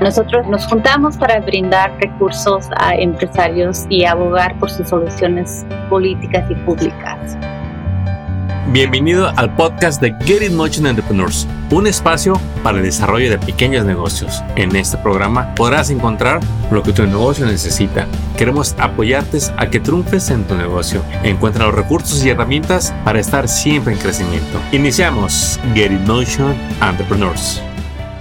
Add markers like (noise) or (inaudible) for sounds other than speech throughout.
Nosotros nos juntamos para brindar recursos a empresarios y abogar por sus soluciones políticas y públicas. Bienvenido al podcast de Get It Motion Entrepreneurs, un espacio para el desarrollo de pequeños negocios. En este programa podrás encontrar lo que tu negocio necesita. Queremos apoyarte a que triunfes en tu negocio. Encuentra los recursos y herramientas para estar siempre en crecimiento. Iniciamos Get It Motion Entrepreneurs.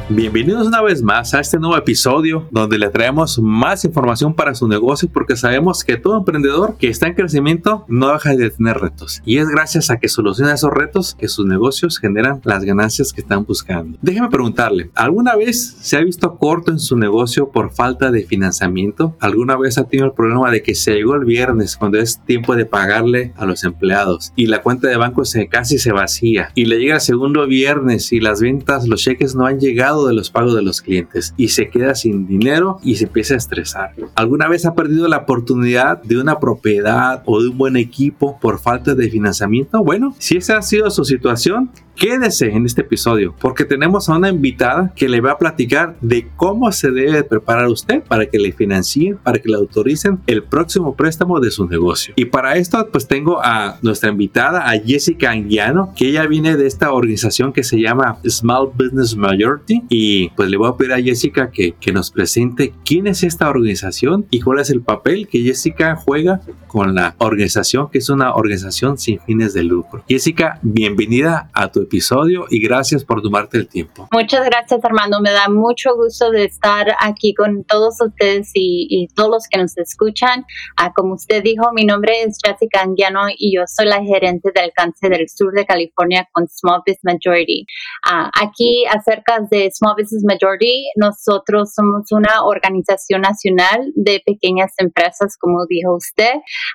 Bienvenidos una vez más a este nuevo episodio donde le traemos más información para su negocio porque sabemos que todo emprendedor que está en crecimiento no deja de tener retos y es gracias a que soluciona esos retos que sus negocios generan las ganancias que están buscando. Déjeme preguntarle, ¿alguna vez se ha visto corto en su negocio por falta de financiamiento? ¿Alguna vez ha tenido el problema de que se llegó el viernes cuando es tiempo de pagarle a los empleados y la cuenta de banco se casi se vacía y le llega el segundo viernes y las ventas, los cheques no han llegado de los pagos de los clientes y se queda sin dinero y se empieza a estresar. ¿Alguna vez ha perdido la oportunidad de una propiedad o de un buen equipo por falta de financiamiento? Bueno, si esa ha sido su situación, Quédese en este episodio porque tenemos a una invitada que le va a platicar de cómo se debe preparar usted para que le financien, para que le autoricen el próximo préstamo de su negocio. Y para esto pues tengo a nuestra invitada, a Jessica Anguiano, que ella viene de esta organización que se llama Small Business Majority y pues le voy a pedir a Jessica que, que nos presente quién es esta organización y cuál es el papel que Jessica juega con la organización que es una organización sin fines de lucro. Jessica, bienvenida a tu episodio y gracias por tomarte el tiempo. Muchas gracias Armando, me da mucho gusto de estar aquí con todos ustedes y, todos los que nos escuchan. Ah, como usted dijo, mi nombre es Jessica Anguiano y yo soy la gerente de alcance del sur de California con Small Business Majority. Ah, aquí acerca de Small Business Majority, nosotros somos una organización nacional de pequeñas empresas, como dijo usted,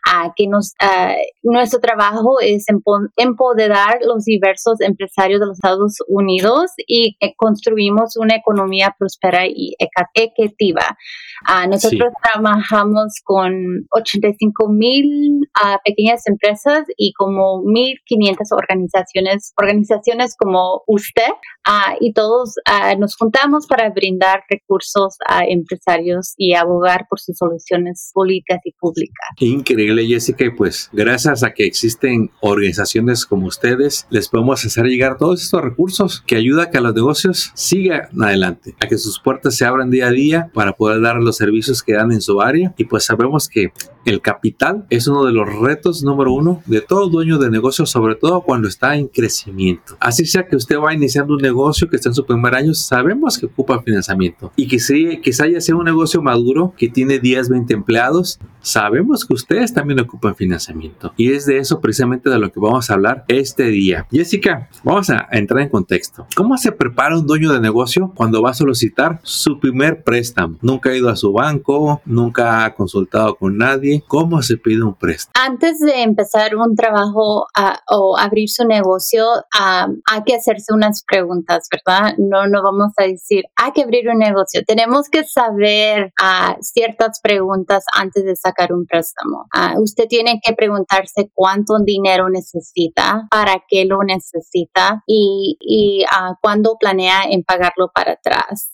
ah, que nos, nuestro trabajo es empoderar los diversos empresarios de los Estados Unidos y eh, construimos una economía próspera y equitativa. Ah, nosotros trabajamos con 85 mil ah, pequeñas empresas y como 1.500 organizaciones, organizaciones como usted, ah, y todos nos juntamos para brindar recursos a empresarios y abogar por sus soluciones políticas y públicas. Increíble, Jessica, pues gracias a que existen organizaciones como ustedes, les podemos hacer llegar todos estos recursos que ayuda a que los negocios sigan adelante, a que sus puertas se abran día a día para poder dar los servicios que dan en su área. Y pues sabemos que el capital es uno de los retos número uno de todo dueño de negocio, sobre todo cuando está en crecimiento. Así sea que usted va iniciando un negocio que está en su primer año, sabemos que ocupa financiamiento y que si quizá ya sea un negocio maduro que tiene 10, 20 empleados, sabemos que ustedes también ocupan financiamiento. Y es de eso precisamente de lo que vamos a hablar este día. Jessica, vamos a entrar en contexto. ¿Cómo se prepara un dueño de negocio cuando va a solicitar su primer préstamo? Nunca ha ido a su banco, nunca ha consultado con nadie ¿Cómo se pide un préstamo? Antes de empezar un trabajo o abrir su negocio, hay que hacerse unas preguntas, ¿verdad? No, no vamos a decir, hay que abrir un negocio. Tenemos que saber ciertas preguntas antes de sacar un préstamo. usted tiene que preguntarse cuánto dinero necesita, para qué lo necesita y, y cuándo planea en pagarlo para atrás.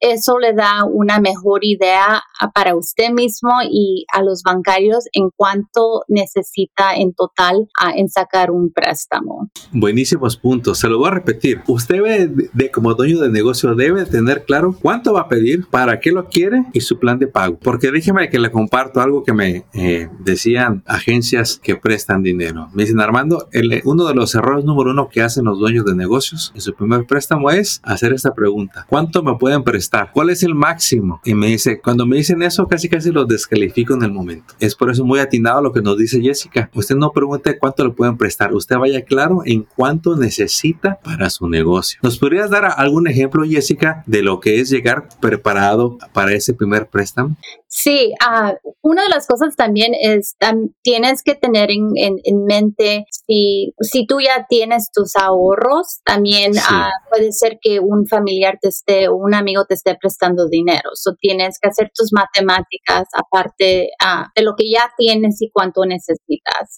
eso le da una mejor idea para usted mismo y a los bancarios en cuanto necesita en total a, en sacar un préstamo. Buenísimos puntos. Se lo voy a repetir. Usted debe, de, como dueño de negocio debe tener claro cuánto va a pedir, para qué lo quiere y su plan de pago. Porque déjeme que le comparto algo que me eh, decían agencias que prestan dinero. Me dicen, Armando, el, uno de los errores número uno que hacen los dueños de negocios en su primer préstamo es hacer esta pregunta. ¿Cuánto me pueden prestar? ¿Cuál es el máximo? Y me dice, cuando me dicen eso, casi casi los descalifico en el momento. Es por eso muy atinado lo que nos dice Jessica. Usted no pregunte cuánto le pueden prestar, usted vaya claro en cuánto necesita para su negocio. ¿Nos podrías dar algún ejemplo, Jessica, de lo que es llegar preparado para ese primer préstamo? Sí, uh, una de las cosas también es, tienes que tener en, en, mente, si, si tú ya tienes tus ahorros, también ah, puede ser que un familiar te esté o un amigo te esté prestando dinero. So tienes que hacer tus matemáticas aparte uh, de lo que ya tienes y cuánto necesitas.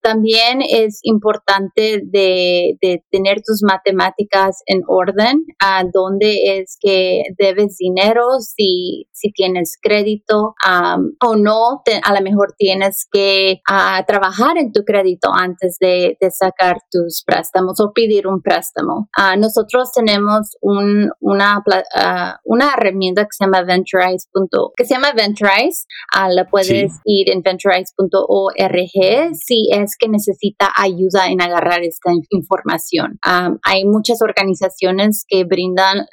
también es importante de, de, tener tus matemáticas en orden, dónde es que debes dinero, si, si tienes crédito o no, a lo mejor tienes que uh, trabajar en tu crédito antes de, de, sacar tus préstamos o pedir un préstamo. Uh, nosotros tenemos un, una, uh, una herramienta que se llama Venturize. que se llama Venturize. la puedes ir en venturize.org si es que necesita ayuda en agarrar esta información. hay muchas organizaciones que brindan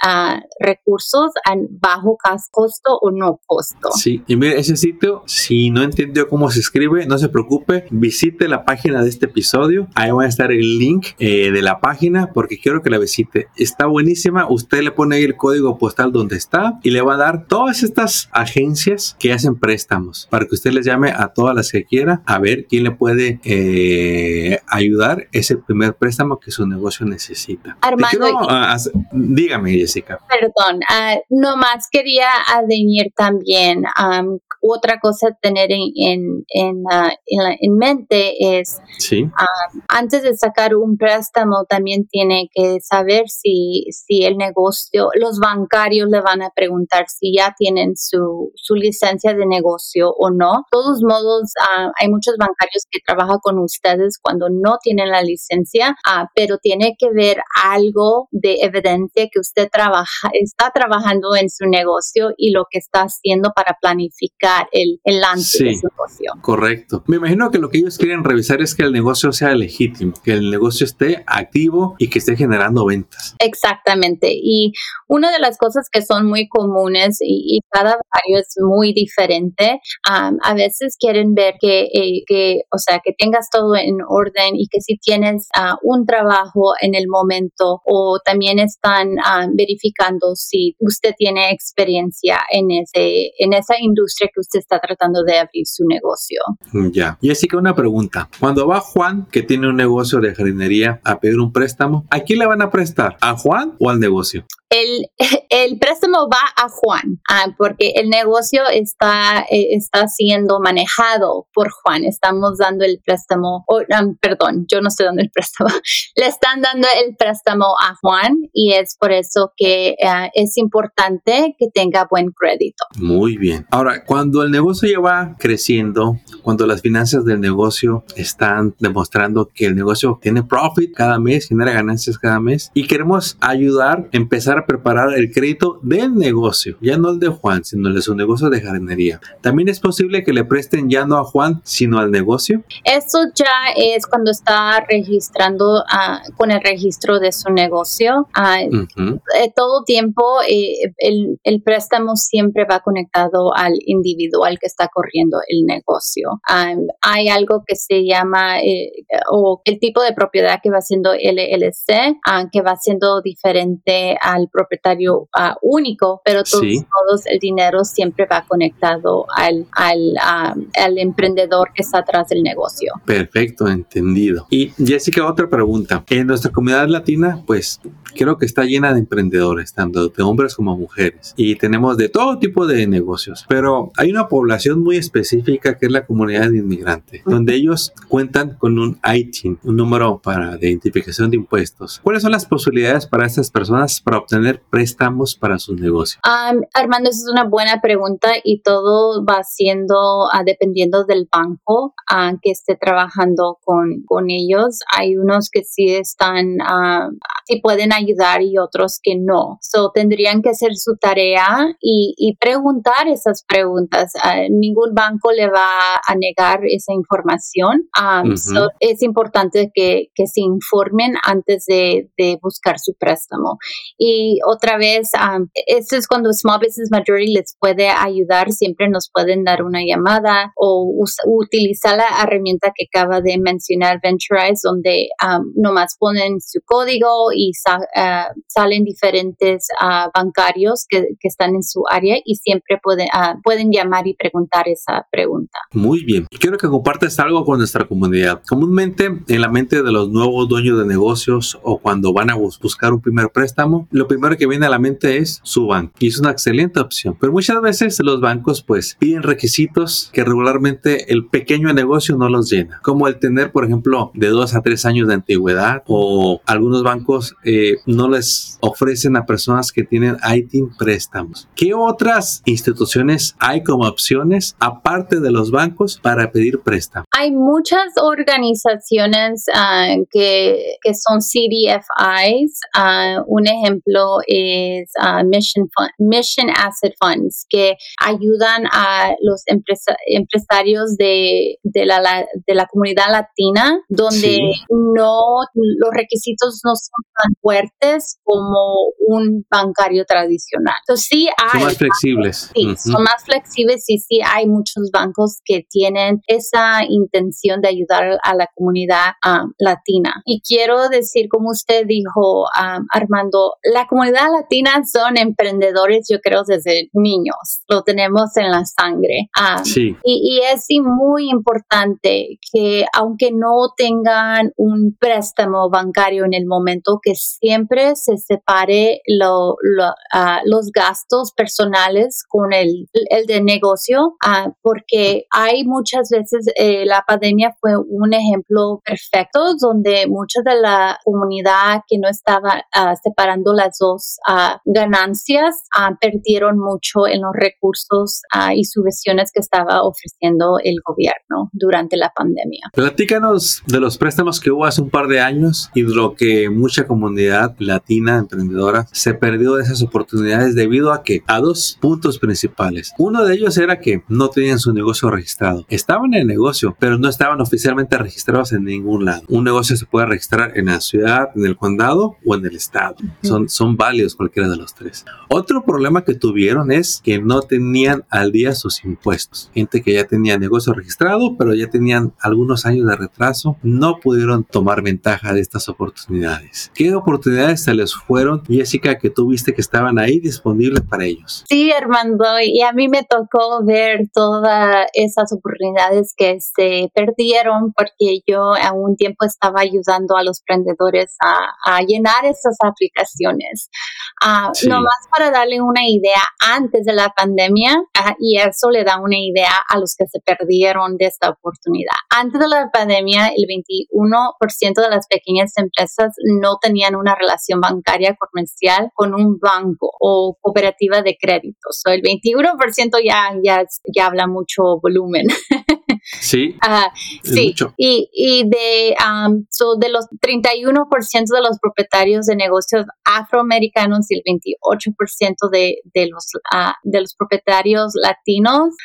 recursos a bajo costo o no costo. Sí, y mire, ese sitio, si no entendió cómo se escribe, no se preocupe, visite la página de este episodio. Ahí va a estar el link eh, de la página porque quiero que la visite. Está buenísima. Usted le pone ahí el código postal donde está y le va a dar todas estas agencias que hacen préstamos para que usted les llame a todas las que quiera a ver quién le puede eh, ayudar ese primer préstamo que su negocio necesita. Armando, ah, dígame, Jessica. Perdón, uh, nomás quería adeñir también um, otra cosa tener en, en, en, en, mente es, antes de sacar un préstamo, también tiene que saber si, si el negocio, los bancarios le van a preguntar si ya tienen su, su licencia de negocio o no. De todos modos, hay muchos bancarios que trabajan con ustedes cuando no tienen la licencia, pero tiene que ver algo de evidencia que usted trabaja, está trabajando en su negocio y lo que está haciendo para planificar el, el lance de su negocio. Correcto. Me imagino que lo que ellos quieren revisar es que el negocio sea legítimo, que el negocio esté activo y que esté generando ventas. Exactamente. Y una de las cosas que son muy comunes y, cada barrio es muy diferente, a veces quieren ver que, eh, que, o sea, que tengas todo en orden y que si tienes uh, un trabajo en el momento o también están verificando si usted tiene experiencia en, ese, en esa industria que usted está tratando de abrir su negocio. Ya. Y así que una pregunta. Cuando va Juan, que tiene un negocio de jardinería, a pedir un préstamo, ¿a quién le van a prestar? ¿A Juan o al negocio? El, (laughs) el préstamo va a Juan, ah, porque el negocio está, eh, está siendo manejado por Juan. Estamos dando el préstamo, perdón, yo no estoy dando el (laughs) préstamo, le están dando el préstamo a Juan y es por eso que eh, es importante que tenga buen crédito. Muy bien. Ahora, cuando el negocio ya va creciendo, cuando las finanzas del negocio están demostrando que el negocio tiene profit cada mes, genera ganancias cada mes y queremos ayudar, empezar a preparar el crédito del negocio, ya no el de Juan, sino el de su negocio de jardinería. También es posible que le presten ya no a Juan, sino al negocio. Eso ya es cuando está registrando uh, con el registro de su negocio. Uh, todo tiempo eh, el, el, préstamo siempre va conectado al individual que está corriendo el negocio. hay algo que se llama eh, o el tipo de propiedad que va siendo LLC, que va siendo diferente al propietario único, pero todos el dinero siempre va conectado al, al, al emprendedor que está atrás del negocio. Perfecto, entendido. Y Jessica, otra pregunta. En nuestra comunidad latina, pues creo que está llena de emprendedores, tanto de hombres como mujeres. Y tenemos de todo tipo de negocios. Pero hay una población muy específica que es la comunidad de inmigrantes, donde ellos cuentan con un ITIN, un número para de identificación de impuestos. ¿Cuáles son las posibilidades para estas personas para obtener préstamos para sus negocios? Armando, esa es una buena pregunta y todo va siendo uh, dependiendo del banco uh, que esté trabajando con, con ellos. Hay unos que sí están, uh, sí pueden ayudar y otros que no. So, tendrían que hacer su tarea y, y preguntar esas preguntas. Ningún banco le va a negar esa información. es importante que, que, se informen antes de, de buscar su préstamo. Y otra vez, um, esto es cuando Small Business Majority les puede ayudar, siempre nos pueden dar una llamada o utilizar la herramienta que acaba de mencionar Venturize, donde um, nomás ponen su código y uh, salen diferentes uh, bancarios que, que, están en su área y siempre pueden, uh, pueden llamar y preguntar esa pregunta. Muy bien. Quiero que compartas algo con nuestra comunidad. Comúnmente en la mente de los nuevos dueños de negocios o cuando van a buscar un primer préstamo, lo primero que viene a la mente es su banco y es una excelente opción. Pero muchas veces los bancos pues piden requisitos que regularmente el pequeño negocio no los llena, como el tener por ejemplo de dos a tres años de antigüedad o algunos bancos eh, no les ofrecen a personas que tienen ITIN préstamos. ¿Qué otras instituciones hay como opciones aparte de los bancos para pedir préstamo? Hay muchas organizaciones ah, que, que, son CDFIs. Uh, un ejemplo es uh, Mission, Mission Asset Funds, que ayudan a los empresarios de, de, la, de la comunidad latina, donde no los requisitos no son tan fuertes como un bancario tradicional. Entonces, sí hay, son más flexibles. Sí, son más flexibles y sí hay muchos bancos que tienen esa intención de ayudar a la comunidad um, latina. Y quiero decir, como usted dijo, um, Armando, la comunidad latina son emprendedores, yo creo, desde niños. Lo tenemos en la sangre. Um, sí. Y, y es muy importante que aunque no tengan un préstamo bancario en el momento, que siempre se separe lo, uh, los gastos personales con el, el de negocio, uh, porque hay muchas veces eh, la pandemia fue un ejemplo perfecto donde mucha de la comunidad que no estaba uh, separando las dos ganancias perdieron mucho en los recursos y subvenciones que estaba ofreciendo el gobierno durante la pandemia. Platícanos de los préstamos que hubo hace un par de años y de lo que mucha comunidad latina emprendedora se perdió de esas oportunidades debido a que a dos puntos principales. Uno de ellos era que no tenían su negocio registrado. Estaban en el negocio, pero no estaban oficialmente registrados en ningún lado. Un negocio se puede registrar en la ciudad, en el condado o en el estado. Son, son válidos cualquiera de los tres. Otro problema que tuvieron es que no tenían al día sus impuestos. Gente que ya tenía negocio registrado, pero ya tenían algunos años de retraso, no pudieron tomar ventaja de estas oportunidades. ¿Qué oportunidades se les fueron, Jessica, que tuviste que estaban ahí disponibles para ellos? Sí, Armando, y a mí me tocó ver todas esas oportunidades que se perdieron porque yo a un tiempo estaba ayudando a los emprendedores a, llenar esas aplicaciones. Uh, Nomás para darle una idea antes de la pandemia, ah, y eso le da una idea a los que se perdieron de esta oportunidad. Antes de la pandemia, el 21% de las pequeñas empresas no tenían una relación bancaria comercial con un banco o cooperativa de créditos. So, el 21% ya, ya, ya habla mucho volumen. (laughs) Sí. sí. Y, y de, um, de los 31% de los propietarios de negocios afroamericanos y el 28% de, de, los, uh, de los propietarios latinos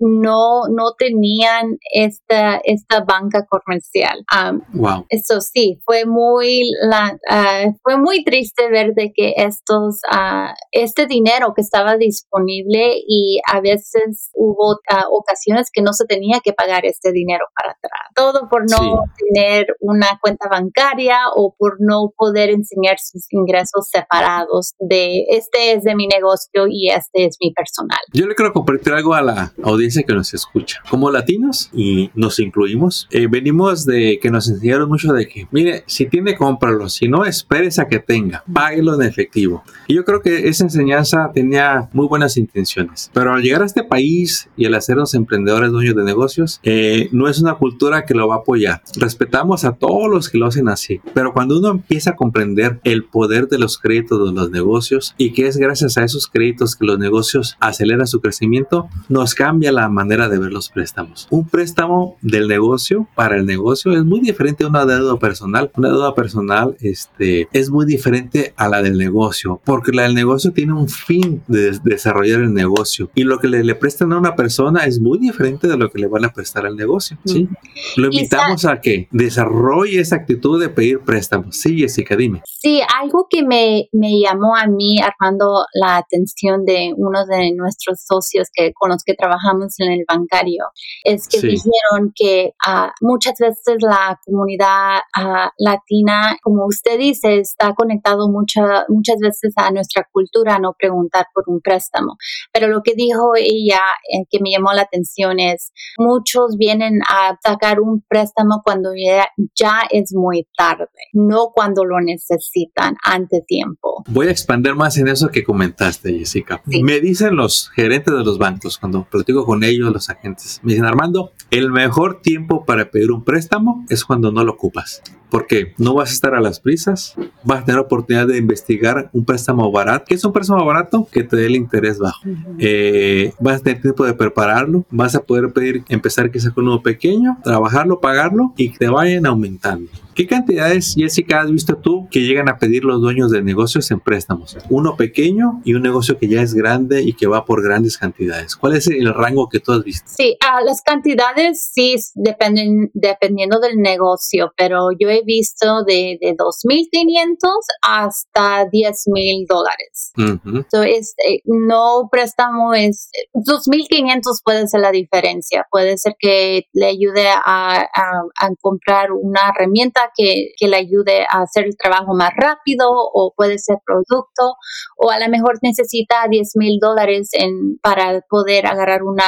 no, no tenían esta, esta banca comercial. wow. Eso sí, fue muy, la, ah, fue muy triste ver de que estos, uh, este dinero que estaba disponible y a veces hubo ocasiones que no se tenía que pagar este dinero para atrás. Todo por no tener una cuenta bancaria o por no poder enseñar sus ingresos separados de este es de mi negocio y este es mi personal. Yo le quiero compartir algo a la audiencia que nos escucha. Como latinos, y nos incluimos, eh, venimos de que nos enseñaron mucho de que, mire, si tiene, cómpralo, si no, esperes a que tenga, páguelo en efectivo. Y yo creo que esa enseñanza tenía muy buenas intenciones, pero al llegar a este país y al hacernos emprendedores dueños de negocios, eh, no es una cultura que lo va a apoyar. Respetamos a todos los que lo hacen así, pero cuando uno empieza a comprender el poder de los créditos de los negocios y que es gracias a esos créditos que los negocios aceleran su crecimiento, nos cambia la manera de ver los préstamos. Un préstamo del negocio para el negocio es muy diferente a una deuda personal. Una deuda personal este, es muy diferente a la del negocio, porque la del negocio tiene un fin de desarrollar el negocio y lo que le, le prestan a una persona es muy diferente de lo que le van a prestar al negocio. ¿sí? Lo invitamos a que desarrolle esa actitud de pedir préstamos. Sí, Jessica, dime. Sí, algo que me, me llamó a mí, Armando, la atención de uno de nuestros socios que, con que trabajamos en el bancario, es que dijeron que uh, muchas veces la comunidad uh, latina, como usted dice, está conectado mucha, muchas veces a nuestra cultura no preguntar por un préstamo. Pero lo que dijo ella, eh, que me llamó la atención, es muchos vienen a sacar un préstamo cuando ya, ya es muy tarde, no cuando lo necesitan ante tiempo. Voy a expandir más en eso que comentaste, Jessica. Me dicen los gerentes de los bancos, cuando platico con ellos, los agentes, me dicen, Armando, el mejor tiempo para pedir un préstamo es cuando no lo ocupas porque no vas a estar a las prisas, vas a tener oportunidad de investigar un préstamo barato. ¿Qué es un préstamo barato? Que te dé el interés bajo. Eh, vas a tener tiempo de prepararlo, vas a poder pedir, empezar quizá con uno pequeño, trabajarlo, pagarlo y que te vayan aumentando. ¿Qué cantidades, Jessica, has visto tú que llegan a pedir los dueños de negocios en préstamos? Uno pequeño y un negocio que ya es grande y que va por grandes cantidades. ¿Cuál es el rango que tú has visto? Sí, uh, las cantidades sí dependen dependiendo del negocio, pero yo he visto de, de 2.500 hasta 10.000 dólares. Entonces, eh, no préstamo es, 2.500 puede ser la diferencia. Puede ser que le ayude a, a comprar una herramienta que, que, le ayude a hacer el trabajo más rápido o puede ser producto o a lo mejor necesita 10 mil dólares para poder agarrar una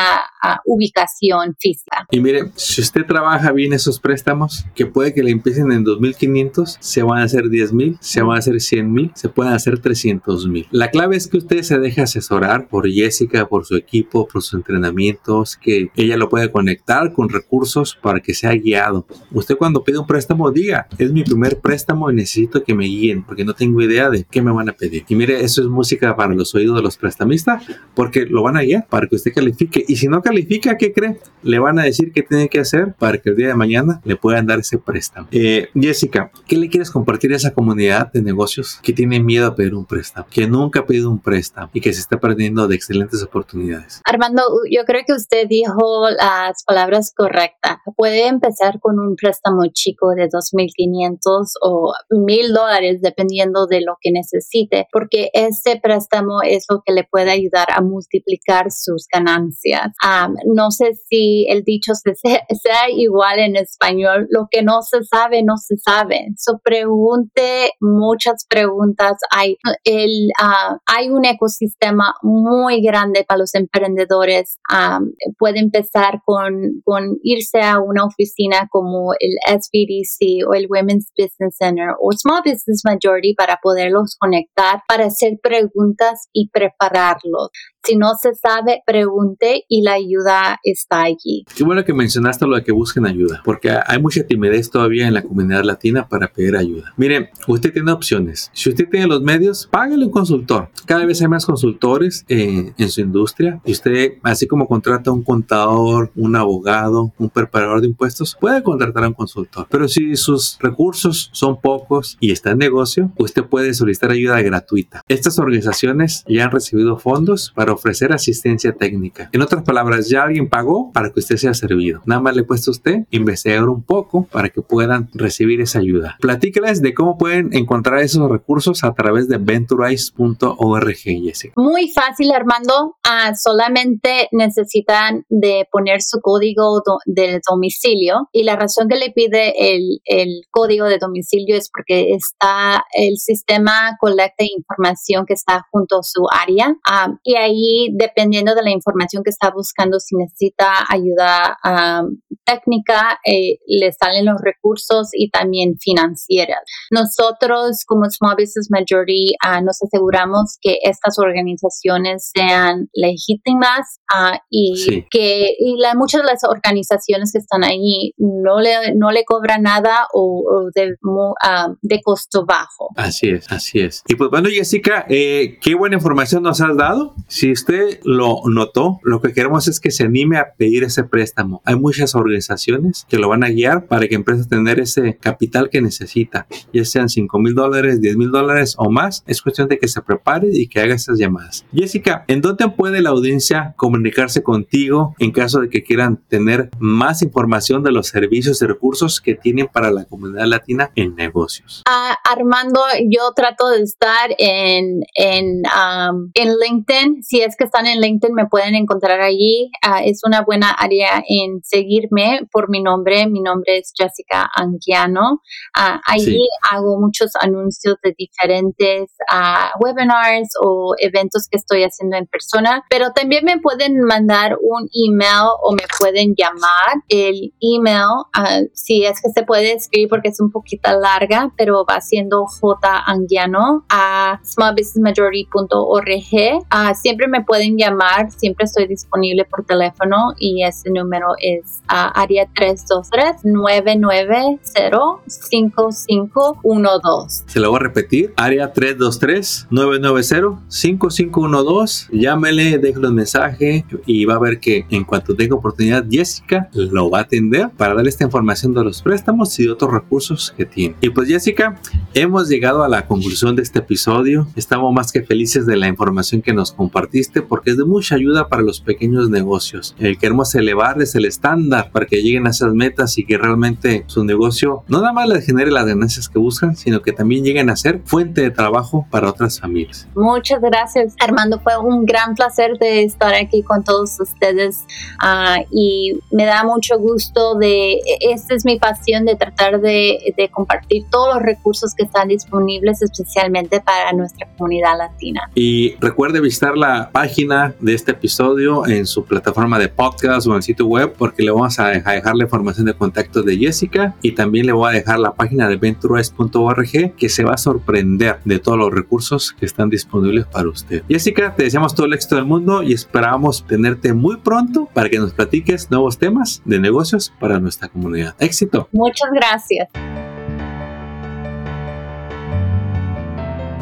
ubicación física. Y mire, si usted trabaja bien esos préstamos, que puede que le empiecen en 2.500, se van a hacer 10 mil, se van a hacer 100 mil, se pueden hacer 300 mil. La clave es que usted se deje asesorar por Jessica, por su equipo, por sus entrenamientos, que ella lo puede conectar con recursos para que sea guiado. Usted cuando pide un préstamo, diga, es mi primer préstamo y necesito que me guíen porque no tengo idea de qué me van a pedir. Y mire, eso es música para los oídos de los prestamistas porque lo van a guiar para que usted califique. Y si no califica, ¿qué cree? Le van a decir qué tiene que hacer para que el día de mañana le puedan dar ese préstamo. Eh, Jessica, ¿qué le quieres compartir a esa comunidad de negocios que tiene miedo a pedir un préstamo, que nunca ha pedido un préstamo y que se está perdiendo de excelentes oportunidades? Armando, yo creo que usted dijo las palabras correctas. Puede empezar con un préstamo chico de dos 2.500 o 1.000 dólares dependiendo de lo que necesite, porque ese préstamo es lo que le puede ayudar a multiplicar sus ganancias. no sé si el dicho (laughs) sea, igual en español, lo que no se sabe, no se sabe. So pregunte muchas preguntas. Hay, el, ah, hay un ecosistema muy grande para los emprendedores. puede empezar con, con irse a una oficina como el SBDC o el Women's Business Center o Small Business Majority para poderlos conectar, para hacer preguntas y prepararlos. Si no se sabe, pregunte y la ayuda está allí. Qué bueno que mencionaste lo de que busquen ayuda, porque hay mucha timidez todavía en la comunidad latina para pedir ayuda. Mire, usted tiene opciones. Si usted tiene los medios, págale un consultor. Cada vez hay más consultores en su industria y usted, así como contrata un contador, un abogado, un preparador de impuestos, puede contratar a un consultor. Pero si sus recursos son pocos y está en negocio, usted puede solicitar ayuda gratuita. Estas organizaciones ya han recibido fondos para ofrecer asistencia técnica. En otras palabras, ya alguien pagó para que usted sea servido. Nada más le cuesta a usted investigar un poco para que puedan recibir esa ayuda. Platíqueles de cómo pueden encontrar esos recursos a través de venturize.org. Muy fácil, Armando. Ah, solamente necesitan de poner su código del domicilio y la razón que le pide el, el código de domicilio es porque está el sistema colecta información que está junto a su área ah, y ahí dependiendo de la información que está buscando, si necesita ayuda técnica, eh, le salen los recursos y también financieras. Nosotros como Small Business Majority ah, nos aseguramos que estas organizaciones sean legítimas ah, y que y la, muchas de las organizaciones que están ahí no le, no le cobran nada o, de, de, costo bajo. Así es, así es. Y pues bueno, Jessica, eh, qué buena información nos has dado. Si usted lo notó, lo que queremos es que se anime a pedir ese préstamo. Hay muchas organizaciones que lo van a guiar para que empiece a tener ese capital que necesita, ya sean 5 mil dólares, 10 mil dólares o más. Es cuestión de que se prepare y que haga esas llamadas. Jessica, ¿en dónde puede la audiencia comunicarse contigo en caso de que quieran tener más información de los servicios y recursos que tienen para la comunidad latina en negocios? Uh, Armando, yo trato de estar en, en, um, en LinkedIn. Si es que están en LinkedIn, me pueden encontrar allí. Uh, es una buena área en seguirme por mi nombre. Mi nombre es Jessica Anguiano. Uh, allí sí. hago muchos anuncios de diferentes webinars o eventos que estoy haciendo en persona, pero también me pueden mandar un email o me pueden llamar. El email, si es que se puede escribir porque es un poquito larga, pero va siendo janguiano a smallbusinessmajority.org. Uh, me pueden llamar, siempre estoy disponible por teléfono y ese número es uh, área 323-990-5512. Se lo voy a repetir, área 323 990-5512. Llámele, déjale un mensaje y va a ver que en cuanto tenga oportunidad, Jessica lo va a atender para darle esta información de los préstamos y otros recursos que tiene. Y pues Jessica, hemos llegado a la conclusión de este episodio. Estamos más que felices de la información que nos compartiste porque es de mucha ayuda para los pequeños negocios. Eh, queremos elevarles el estándar para que lleguen a esas metas y que realmente su negocio no nada más les genere las ganancias que buscan, sino que también lleguen a ser fuente de trabajo para otras familias. Muchas gracias, Armando. Fue un gran placer de estar aquí con todos ustedes uh, y me da mucho gusto de, esta es mi pasión de tratar de, de, compartir todos los recursos que están disponibles especialmente para nuestra comunidad latina. Y recuerde visitar la página de este episodio en su plataforma de podcast o en el sitio web porque le vamos a dejar la información de contacto de Jessica y también le voy a dejar la página de venturize.org que se va a sorprender de todos los recursos que están disponibles para usted. Jessica, te deseamos todo el éxito del mundo y esperamos tenerte muy pronto para que nos platiques nuevos temas de negocios para nuestra comunidad. Éxito. Muchas gracias.